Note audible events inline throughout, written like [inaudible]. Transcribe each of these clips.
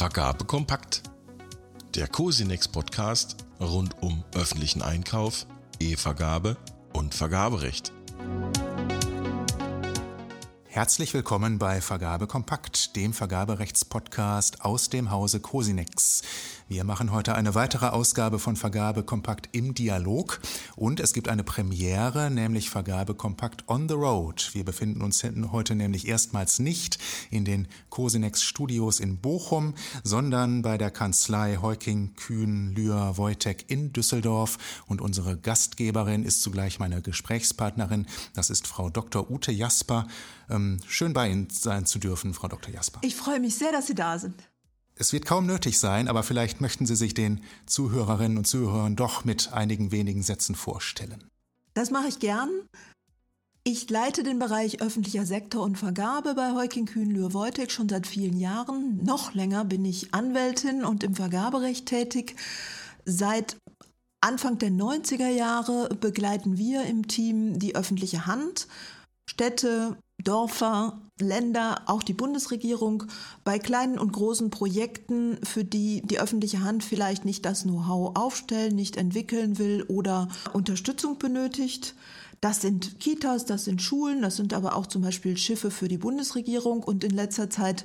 Vergabe kompakt. Der Cosinex Podcast rund um öffentlichen Einkauf, E-Vergabe und Vergaberecht. Herzlich willkommen bei Vergabe Kompakt, dem Vergaberechtspodcast aus dem Hause Cosinex. Wir machen heute eine weitere Ausgabe von Vergabe Kompakt im Dialog und es gibt eine Premiere, nämlich Vergabe Kompakt on the Road. Wir befinden uns heute nämlich erstmals nicht in den Cosinex Studios in Bochum, sondern bei der Kanzlei Heuking, Kühn, Lühr, Wojtek in Düsseldorf und unsere Gastgeberin ist zugleich meine Gesprächspartnerin. Das ist Frau Dr. Ute Jasper. Ähm, schön bei Ihnen sein zu dürfen, Frau Dr. Jasper. Ich freue mich sehr, dass Sie da sind. Es wird kaum nötig sein, aber vielleicht möchten Sie sich den Zuhörerinnen und Zuhörern doch mit einigen wenigen Sätzen vorstellen. Das mache ich gern. Ich leite den Bereich öffentlicher Sektor und Vergabe bei Heuking Kühn Lühr Wojtek schon seit vielen Jahren. Noch länger bin ich Anwältin und im Vergaberecht tätig. Seit Anfang der 90er Jahre begleiten wir im Team die öffentliche Hand, Städte, Dörfer, Länder, auch die Bundesregierung bei kleinen und großen Projekten, für die die öffentliche Hand vielleicht nicht das Know-how aufstellen, nicht entwickeln will oder Unterstützung benötigt. Das sind Kitas, das sind Schulen, das sind aber auch zum Beispiel Schiffe für die Bundesregierung und in letzter Zeit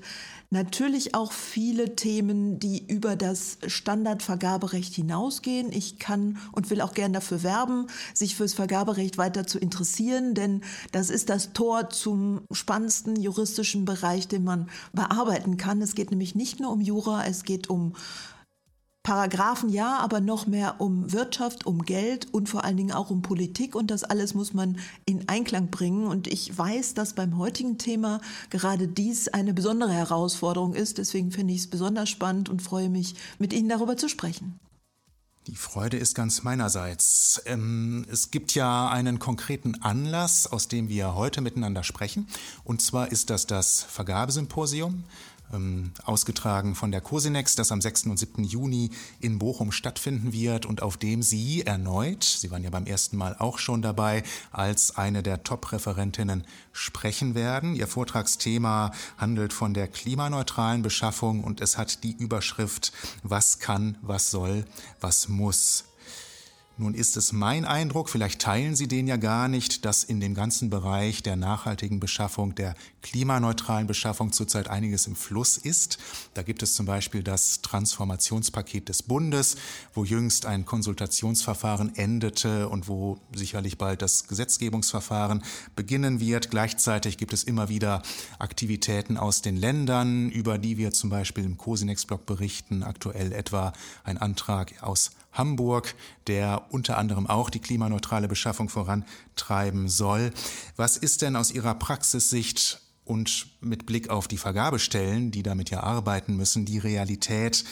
natürlich auch viele Themen, die über das Standardvergaberecht hinausgehen. Ich kann und will auch gern dafür werben, sich fürs Vergaberecht weiter zu interessieren, denn das ist das Tor zum spannendsten juristischen Bereich, den man bearbeiten kann. Es geht nämlich nicht nur um Jura, es geht um Paragraphen ja, aber noch mehr um Wirtschaft, um Geld und vor allen Dingen auch um Politik. Und das alles muss man in Einklang bringen. Und ich weiß, dass beim heutigen Thema gerade dies eine besondere Herausforderung ist. Deswegen finde ich es besonders spannend und freue mich, mit Ihnen darüber zu sprechen. Die Freude ist ganz meinerseits. Ähm, es gibt ja einen konkreten Anlass, aus dem wir heute miteinander sprechen. Und zwar ist das das Vergabesymposium ähm, ausgetragen von der Cosinex, das am 6. und 7. Juni in Bochum stattfinden wird und auf dem Sie erneut, Sie waren ja beim ersten Mal auch schon dabei, als eine der Top-Referentinnen sprechen werden. Ihr Vortragsthema handelt von der klimaneutralen Beschaffung und es hat die Überschrift Was kann, was soll, was muss. Nun ist es mein Eindruck, vielleicht teilen Sie den ja gar nicht, dass in dem ganzen Bereich der nachhaltigen Beschaffung, der klimaneutralen Beschaffung zurzeit einiges im Fluss ist. Da gibt es zum Beispiel das Transformationspaket des Bundes, wo jüngst ein Konsultationsverfahren endete und wo sicherlich bald das Gesetzgebungsverfahren beginnen wird. Gleichzeitig gibt es immer wieder Aktivitäten aus den Ländern, über die wir zum Beispiel im Cosinex-Blog berichten. Aktuell etwa ein Antrag aus Hamburg, der unter anderem auch die klimaneutrale Beschaffung vorantreiben soll. Was ist denn aus Ihrer Praxissicht und mit Blick auf die Vergabestellen, die damit ja arbeiten müssen, die Realität,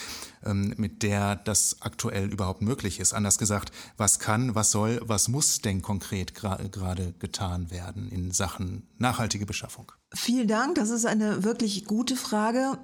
ähm, mit der das aktuell überhaupt möglich ist. Anders gesagt, was kann, was soll, was muss denn konkret gerade getan werden in Sachen nachhaltige Beschaffung? Vielen Dank, das ist eine wirklich gute Frage.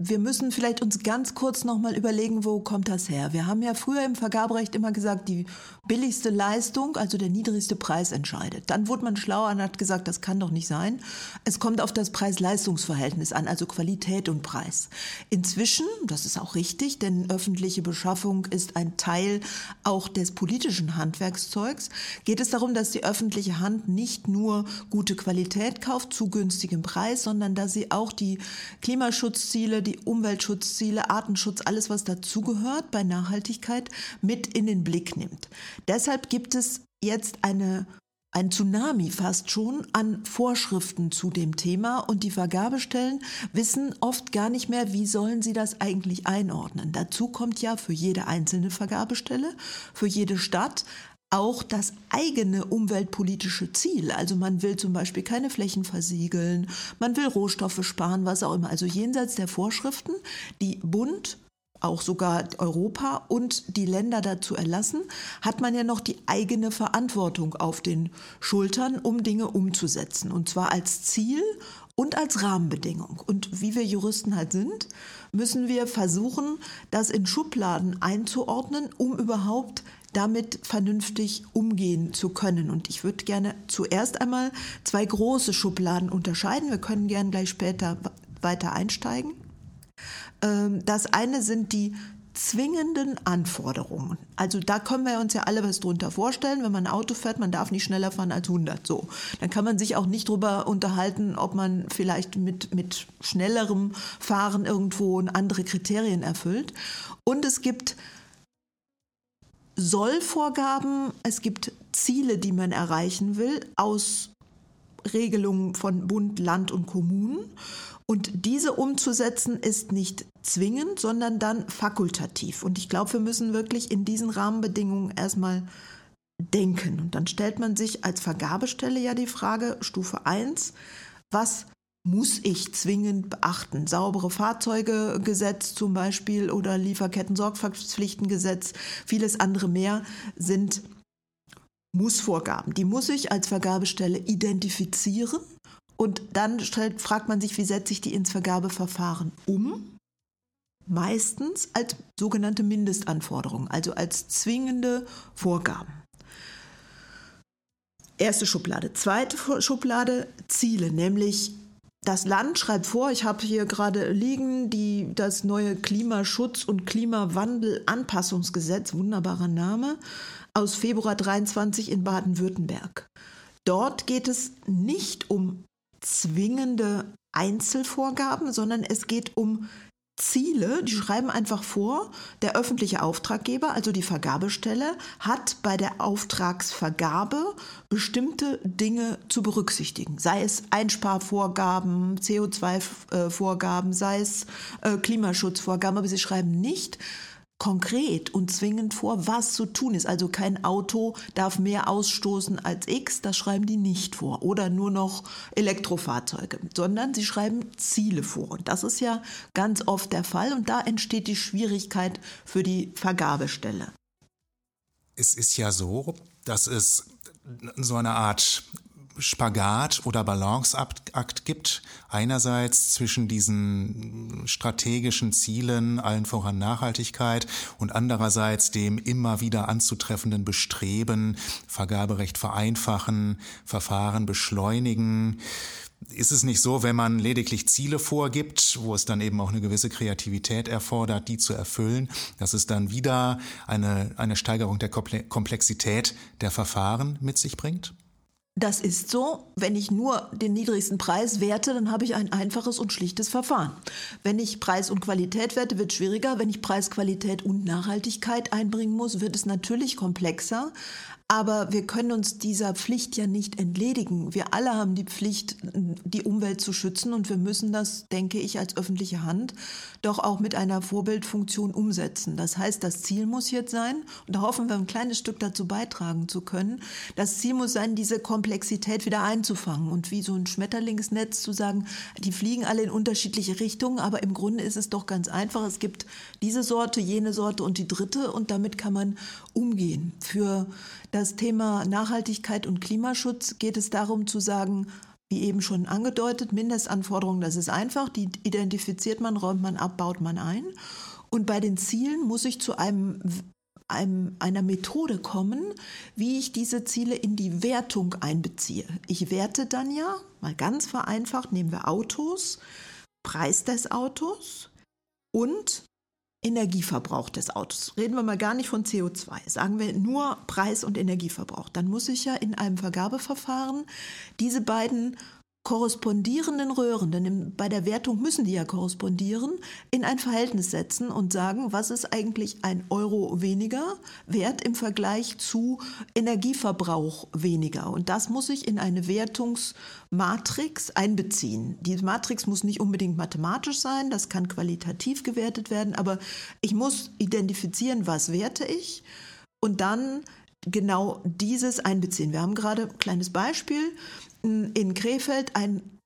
Wir müssen vielleicht uns ganz kurz nochmal überlegen, wo kommt das her? Wir haben ja früher im Vergaberecht immer gesagt, die billigste Leistung, also der niedrigste Preis entscheidet. Dann wurde man schlauer und hat gesagt, das kann doch nicht sein. Es kommt auf das Preis-Leistungs-Verhältnis an, also Qualität und Preis. Inzwischen, das ist auch richtig, denn öffentliche Beschaffung ist ein Teil auch des politischen Handwerkszeugs, geht es darum, dass die öffentliche Hand nicht nur gute Qualität kauft zu günstigem Preis, sondern dass sie auch die Klimaschutzziele, die Umweltschutzziele, Artenschutz, alles was dazugehört bei Nachhaltigkeit mit in den Blick nimmt. Deshalb gibt es jetzt eine ein Tsunami fast schon an Vorschriften zu dem Thema und die Vergabestellen wissen oft gar nicht mehr, wie sollen sie das eigentlich einordnen. Dazu kommt ja für jede einzelne Vergabestelle, für jede Stadt auch das eigene umweltpolitische Ziel. Also man will zum Beispiel keine Flächen versiegeln, man will Rohstoffe sparen, was auch immer. Also jenseits der Vorschriften, die Bund auch sogar Europa und die Länder dazu erlassen, hat man ja noch die eigene Verantwortung auf den Schultern, um Dinge umzusetzen. Und zwar als Ziel und als Rahmenbedingung. Und wie wir Juristen halt sind, müssen wir versuchen, das in Schubladen einzuordnen, um überhaupt damit vernünftig umgehen zu können. Und ich würde gerne zuerst einmal zwei große Schubladen unterscheiden. Wir können gerne gleich später weiter einsteigen. Ähm, das eine sind die zwingenden Anforderungen. Also da können wir uns ja alle was drunter vorstellen. Wenn man ein Auto fährt, man darf nicht schneller fahren als 100. So, dann kann man sich auch nicht darüber unterhalten, ob man vielleicht mit, mit schnellerem Fahren irgendwo andere Kriterien erfüllt. Und es gibt Sollvorgaben, es gibt Ziele, die man erreichen will, aus Regelungen von Bund, Land und Kommunen. Und diese umzusetzen ist nicht zwingend, sondern dann fakultativ. Und ich glaube, wir müssen wirklich in diesen Rahmenbedingungen erstmal denken. Und dann stellt man sich als Vergabestelle ja die Frage, Stufe 1, was muss ich zwingend beachten? Saubere Fahrzeugegesetz zum Beispiel oder Lieferketten-Sorgfaltspflichtengesetz, vieles andere mehr sind Mussvorgaben. Die muss ich als Vergabestelle identifizieren und dann stellt, fragt man sich, wie setze ich die ins Vergabeverfahren um? Meistens als sogenannte Mindestanforderungen, also als zwingende Vorgaben. Erste Schublade. Zweite Schublade, Ziele, nämlich das Land schreibt vor, ich habe hier gerade liegen, die, das neue Klimaschutz- und Klimawandel-Anpassungsgesetz, wunderbarer Name, aus Februar 23 in Baden-Württemberg. Dort geht es nicht um zwingende Einzelvorgaben, sondern es geht um Ziele, die schreiben einfach vor, der öffentliche Auftraggeber, also die Vergabestelle, hat bei der Auftragsvergabe bestimmte Dinge zu berücksichtigen. Sei es Einsparvorgaben, CO2-Vorgaben, sei es äh, Klimaschutzvorgaben, aber sie schreiben nicht, konkret und zwingend vor, was zu tun ist. Also kein Auto darf mehr ausstoßen als X, das schreiben die nicht vor. Oder nur noch Elektrofahrzeuge, sondern sie schreiben Ziele vor. Und das ist ja ganz oft der Fall und da entsteht die Schwierigkeit für die Vergabestelle. Es ist ja so, dass es so eine Art Spagat oder Balanceakt gibt. Einerseits zwischen diesen strategischen Zielen, allen voran Nachhaltigkeit, und andererseits dem immer wieder anzutreffenden Bestreben, Vergaberecht vereinfachen, Verfahren beschleunigen. Ist es nicht so, wenn man lediglich Ziele vorgibt, wo es dann eben auch eine gewisse Kreativität erfordert, die zu erfüllen, dass es dann wieder eine, eine Steigerung der Komplexität der Verfahren mit sich bringt? Das ist so. Wenn ich nur den niedrigsten Preis werte, dann habe ich ein einfaches und schlichtes Verfahren. Wenn ich Preis und Qualität werte, wird es schwieriger. Wenn ich Preis, Qualität und Nachhaltigkeit einbringen muss, wird es natürlich komplexer. Aber wir können uns dieser Pflicht ja nicht entledigen. Wir alle haben die Pflicht, die Umwelt zu schützen und wir müssen das, denke ich, als öffentliche Hand doch auch mit einer Vorbildfunktion umsetzen. Das heißt, das Ziel muss jetzt sein, und da hoffen wir ein kleines Stück dazu beitragen zu können, das Ziel muss sein, diese Komplexität wieder einzufangen und wie so ein Schmetterlingsnetz zu sagen, die fliegen alle in unterschiedliche Richtungen, aber im Grunde ist es doch ganz einfach. Es gibt diese Sorte, jene Sorte und die dritte und damit kann man umgehen. Für Thema Nachhaltigkeit und Klimaschutz geht es darum zu sagen, wie eben schon angedeutet, Mindestanforderungen, das ist einfach, die identifiziert man, räumt man ab, baut man ein. Und bei den Zielen muss ich zu einem, einem, einer Methode kommen, wie ich diese Ziele in die Wertung einbeziehe. Ich werte dann ja, mal ganz vereinfacht, nehmen wir Autos, Preis des Autos und Energieverbrauch des Autos. Reden wir mal gar nicht von CO2. Sagen wir nur Preis und Energieverbrauch. Dann muss ich ja in einem Vergabeverfahren diese beiden korrespondierenden Röhren, denn bei der Wertung müssen die ja korrespondieren, in ein Verhältnis setzen und sagen, was ist eigentlich ein Euro weniger wert im Vergleich zu Energieverbrauch weniger. Und das muss ich in eine Wertungsmatrix einbeziehen. Diese Matrix muss nicht unbedingt mathematisch sein, das kann qualitativ gewertet werden, aber ich muss identifizieren, was werte ich und dann genau dieses einbeziehen. Wir haben gerade ein kleines Beispiel in Krefeld ein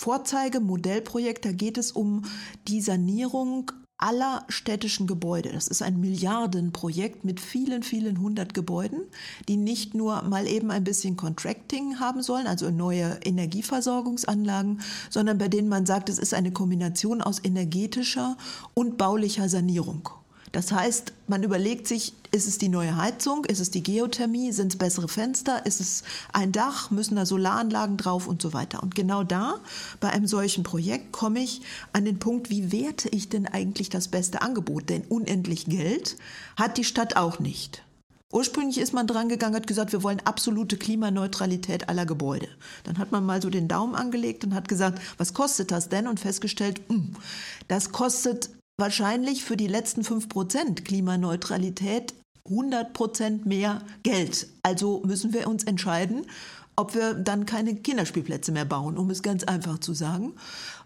Vorzeigemodellprojekt. Da geht es um die Sanierung aller städtischen Gebäude. Das ist ein Milliardenprojekt mit vielen, vielen hundert Gebäuden, die nicht nur mal eben ein bisschen Contracting haben sollen, also neue Energieversorgungsanlagen, sondern bei denen man sagt, es ist eine Kombination aus energetischer und baulicher Sanierung. Das heißt, man überlegt sich, ist es die neue Heizung, ist es die Geothermie, sind es bessere Fenster, ist es ein Dach, müssen da Solaranlagen drauf und so weiter. Und genau da, bei einem solchen Projekt, komme ich an den Punkt, wie werte ich denn eigentlich das beste Angebot? Denn unendlich Geld hat die Stadt auch nicht. Ursprünglich ist man dran gegangen, hat gesagt, wir wollen absolute Klimaneutralität aller Gebäude. Dann hat man mal so den Daumen angelegt und hat gesagt, was kostet das denn? Und festgestellt, mh, hm, das kostet wahrscheinlich für die letzten 5% Klimaneutralität 100% mehr Geld. Also müssen wir uns entscheiden, ob wir dann keine Kinderspielplätze mehr bauen, um es ganz einfach zu sagen.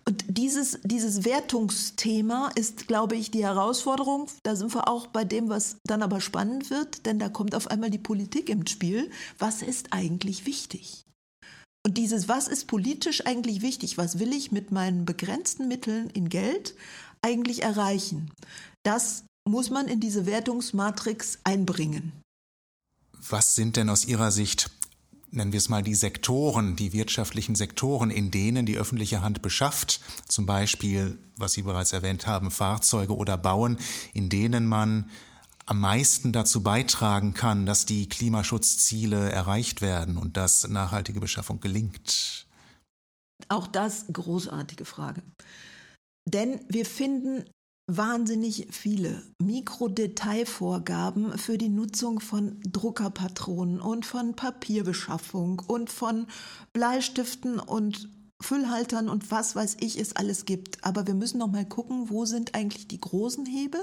Und dieses, dieses Wertungsthema ist, glaube ich, die Herausforderung. Da sind wir auch bei dem, was dann aber spannend wird, denn da kommt auf einmal die Politik ins Spiel. Was ist eigentlich wichtig? Und dieses, was ist politisch eigentlich wichtig? Was will ich mit meinen begrenzten Mitteln in Geld eigentlich erreichen? Das muss man in diese Wertungsmatrix einbringen. Was sind denn aus Ihrer Sicht nennen wir es mal die Sektoren, die wirtschaftlichen Sektoren, in denen die öffentliche Hand beschafft, zum Beispiel, was Sie bereits erwähnt haben, Fahrzeuge oder Bauen, in denen man am meisten dazu beitragen kann, dass die Klimaschutzziele erreicht werden und dass nachhaltige Beschaffung gelingt? Auch das großartige Frage. Denn wir finden wahnsinnig viele Mikrodetailvorgaben für die Nutzung von Druckerpatronen und von Papierbeschaffung und von Bleistiften und Füllhaltern und was weiß ich es alles gibt. Aber wir müssen noch mal gucken, wo sind eigentlich die großen Hebel?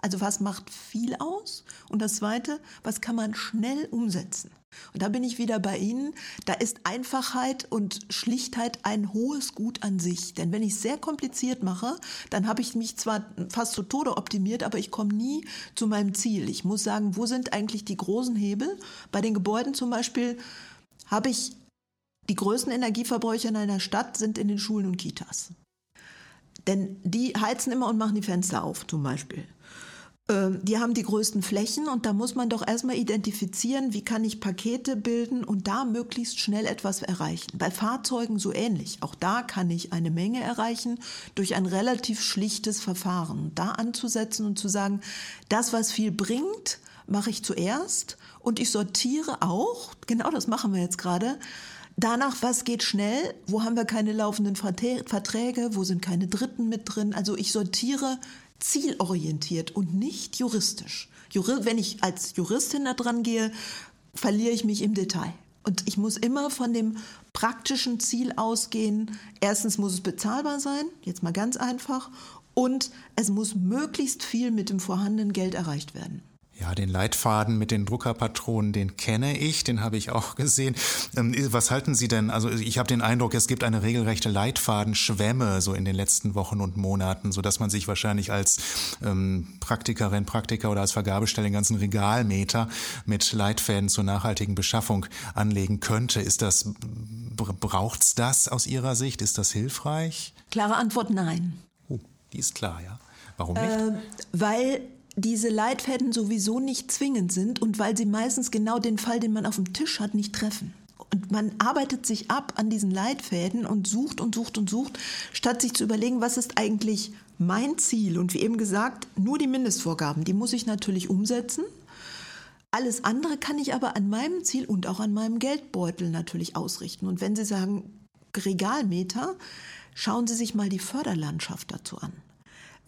Also was macht viel aus? Und das Zweite, was kann man schnell umsetzen? Und da bin ich wieder bei Ihnen. Da ist Einfachheit und Schlichtheit ein hohes Gut an sich. Denn wenn ich es sehr kompliziert mache, dann habe ich mich zwar fast zu Tode optimiert, aber ich komme nie zu meinem Ziel. Ich muss sagen, wo sind eigentlich die großen Hebel? Bei den Gebäuden zum Beispiel habe ich die größten Energieverbräuche in einer Stadt sind in den Schulen und Kitas. Denn die heizen immer und machen die Fenster auf, zum Beispiel. Ähm, die haben die größten Flächen und da muss man doch erstmal identifizieren, wie kann ich Pakete bilden und da möglichst schnell etwas erreichen. Bei Fahrzeugen so ähnlich. Auch da kann ich eine Menge erreichen durch ein relativ schlichtes Verfahren. Da anzusetzen und zu sagen, das, was viel bringt, mache ich zuerst und ich sortiere auch, genau das machen wir jetzt gerade, Danach, was geht schnell? Wo haben wir keine laufenden Verträge? Wo sind keine Dritten mit drin? Also ich sortiere zielorientiert und nicht juristisch. Wenn ich als Juristin da dran gehe, verliere ich mich im Detail. Und ich muss immer von dem praktischen Ziel ausgehen. Erstens muss es bezahlbar sein, jetzt mal ganz einfach. Und es muss möglichst viel mit dem vorhandenen Geld erreicht werden. Ja, den Leitfaden mit den Druckerpatronen, den kenne ich, den habe ich auch gesehen. Ähm, was halten Sie denn? Also ich habe den Eindruck, es gibt eine regelrechte Leitfadenschwemme so in den letzten Wochen und Monaten, so dass man sich wahrscheinlich als ähm, Praktikerin, Praktiker oder als Vergabestelle den ganzen Regalmeter mit Leitfäden zur nachhaltigen Beschaffung anlegen könnte. Ist das braucht's das aus Ihrer Sicht? Ist das hilfreich? Klare Antwort: Nein. Oh, die ist klar, ja. Warum nicht? Äh, weil diese Leitfäden sowieso nicht zwingend sind und weil sie meistens genau den Fall, den man auf dem Tisch hat, nicht treffen. Und man arbeitet sich ab an diesen Leitfäden und sucht und sucht und sucht, statt sich zu überlegen, was ist eigentlich mein Ziel. Und wie eben gesagt, nur die Mindestvorgaben, die muss ich natürlich umsetzen. Alles andere kann ich aber an meinem Ziel und auch an meinem Geldbeutel natürlich ausrichten. Und wenn Sie sagen Regalmeter, schauen Sie sich mal die Förderlandschaft dazu an.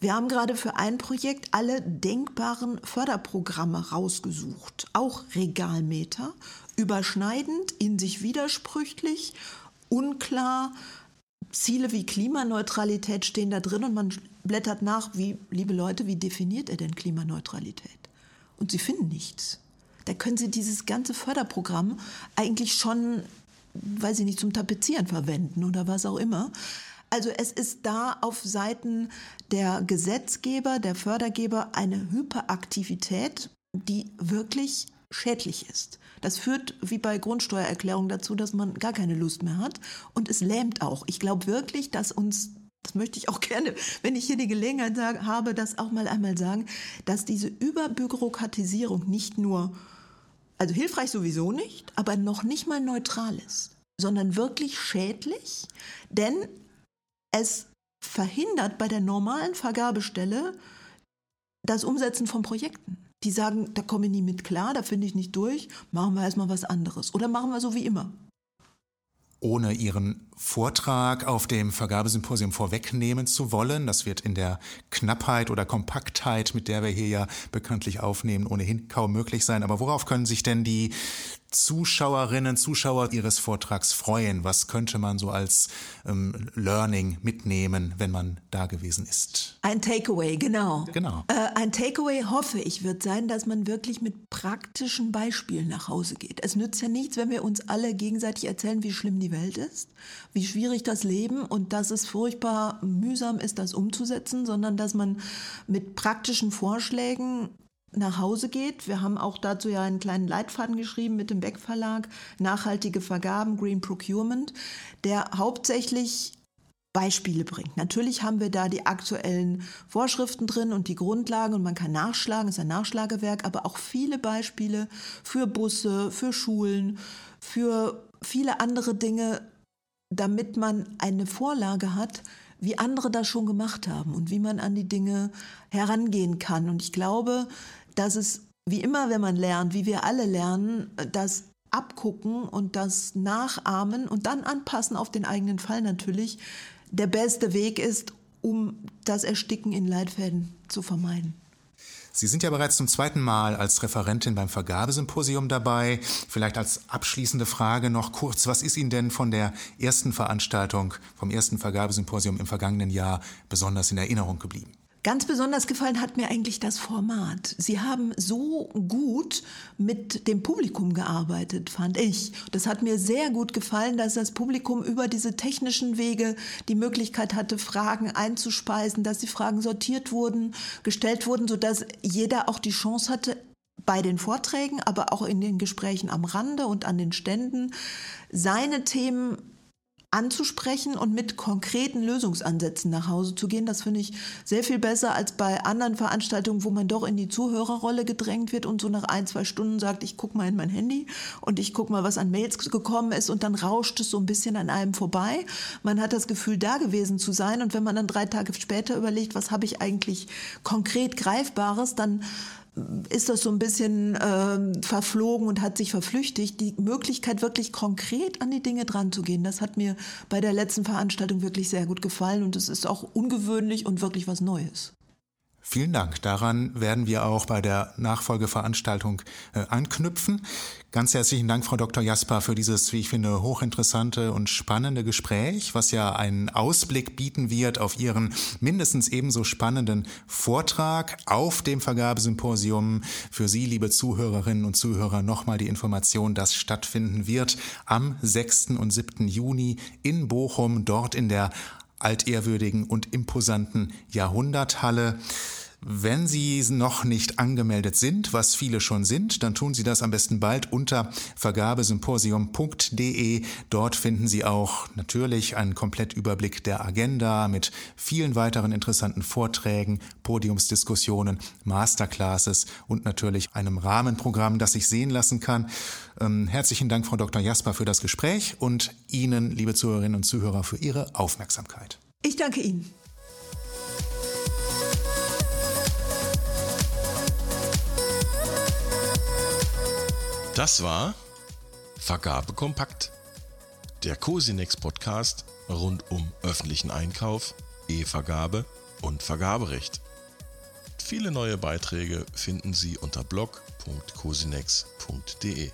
Wir haben gerade für ein Projekt alle denkbaren Förderprogramme rausgesucht, auch Regalmeter, überschneidend, in sich widersprüchlich, unklar. Ziele wie Klimaneutralität stehen da drin und man blättert nach, wie, liebe Leute, wie definiert er denn Klimaneutralität? Und Sie finden nichts. Da können Sie dieses ganze Förderprogramm eigentlich schon, weiß ich nicht, zum Tapezieren verwenden oder was auch immer. Also es ist da auf Seiten der Gesetzgeber, der Fördergeber eine Hyperaktivität, die wirklich schädlich ist. Das führt wie bei Grundsteuererklärung dazu, dass man gar keine Lust mehr hat und es lähmt auch. Ich glaube wirklich, dass uns das möchte ich auch [laughs] gerne, wenn ich hier die Gelegenheit habe, das auch mal einmal sagen, dass diese Überbürokratisierung nicht nur, also hilfreich sowieso nicht, aber noch nicht mal neutral ist, sondern wirklich schädlich, denn es verhindert bei der normalen Vergabestelle, das Umsetzen von Projekten. Die sagen, da komme ich nie mit klar, da finde ich nicht durch, machen wir erstmal was anderes. Oder machen wir so wie immer ohne Ihren Vortrag auf dem Vergabesymposium vorwegnehmen zu wollen. Das wird in der Knappheit oder Kompaktheit, mit der wir hier ja bekanntlich aufnehmen, ohnehin kaum möglich sein. Aber worauf können sich denn die Zuschauerinnen, Zuschauer Ihres Vortrags freuen? Was könnte man so als ähm, Learning mitnehmen, wenn man da gewesen ist? Ein Takeaway, genau. Genau. Äh, ein Takeaway, hoffe ich, wird sein, dass man wirklich mit praktischen Beispielen nach Hause geht. Es nützt ja nichts, wenn wir uns alle gegenseitig erzählen, wie schlimm die Welt ist, wie schwierig das Leben und dass es furchtbar mühsam ist, das umzusetzen, sondern dass man mit praktischen Vorschlägen nach Hause geht. Wir haben auch dazu ja einen kleinen Leitfaden geschrieben mit dem Beck Verlag, nachhaltige Vergaben, Green Procurement, der hauptsächlich Beispiele bringt. Natürlich haben wir da die aktuellen Vorschriften drin und die Grundlagen und man kann nachschlagen, ist ein Nachschlagewerk, aber auch viele Beispiele für Busse, für Schulen, für viele andere Dinge, damit man eine Vorlage hat, wie andere das schon gemacht haben und wie man an die Dinge herangehen kann. Und ich glaube, dass es wie immer, wenn man lernt, wie wir alle lernen, das Abgucken und das Nachahmen und dann anpassen auf den eigenen Fall natürlich der beste Weg ist, um das Ersticken in Leitfäden zu vermeiden. Sie sind ja bereits zum zweiten Mal als Referentin beim Vergabesymposium dabei. Vielleicht als abschließende Frage noch kurz, was ist Ihnen denn von der ersten Veranstaltung, vom ersten Vergabesymposium im vergangenen Jahr besonders in Erinnerung geblieben? Ganz besonders gefallen hat mir eigentlich das Format. Sie haben so gut mit dem Publikum gearbeitet, fand ich. Das hat mir sehr gut gefallen, dass das Publikum über diese technischen Wege die Möglichkeit hatte, Fragen einzuspeisen, dass die Fragen sortiert wurden, gestellt wurden, sodass jeder auch die Chance hatte, bei den Vorträgen, aber auch in den Gesprächen am Rande und an den Ständen seine Themen anzusprechen und mit konkreten Lösungsansätzen nach Hause zu gehen. Das finde ich sehr viel besser als bei anderen Veranstaltungen, wo man doch in die Zuhörerrolle gedrängt wird und so nach ein, zwei Stunden sagt, ich gucke mal in mein Handy und ich gucke mal, was an Mails gekommen ist und dann rauscht es so ein bisschen an einem vorbei. Man hat das Gefühl, da gewesen zu sein und wenn man dann drei Tage später überlegt, was habe ich eigentlich konkret Greifbares, dann ist das so ein bisschen äh, verflogen und hat sich verflüchtigt. Die Möglichkeit, wirklich konkret an die Dinge dran zu gehen, das hat mir bei der letzten Veranstaltung wirklich sehr gut gefallen und es ist auch ungewöhnlich und wirklich was Neues. Vielen Dank. Daran werden wir auch bei der Nachfolgeveranstaltung äh, anknüpfen. Ganz herzlichen Dank, Frau Dr. Jasper, für dieses, wie ich finde, hochinteressante und spannende Gespräch, was ja einen Ausblick bieten wird auf Ihren mindestens ebenso spannenden Vortrag auf dem Vergabesymposium. Für Sie, liebe Zuhörerinnen und Zuhörer, nochmal die Information, dass stattfinden wird am 6. und 7. Juni in Bochum, dort in der altehrwürdigen und imposanten Jahrhunderthalle. Wenn Sie noch nicht angemeldet sind, was viele schon sind, dann tun Sie das am besten bald unter vergabesymposium.de. Dort finden Sie auch natürlich einen Komplettüberblick der Agenda mit vielen weiteren interessanten Vorträgen, Podiumsdiskussionen, Masterclasses und natürlich einem Rahmenprogramm, das sich sehen lassen kann. Ähm, herzlichen Dank, Frau Dr. Jasper, für das Gespräch und Ihnen, liebe Zuhörerinnen und Zuhörer, für Ihre Aufmerksamkeit. Ich danke Ihnen. Das war Vergabe kompakt. Der Cosinex Podcast rund um öffentlichen Einkauf, E-Vergabe und Vergaberecht. Viele neue Beiträge finden Sie unter blog.cosinex.de.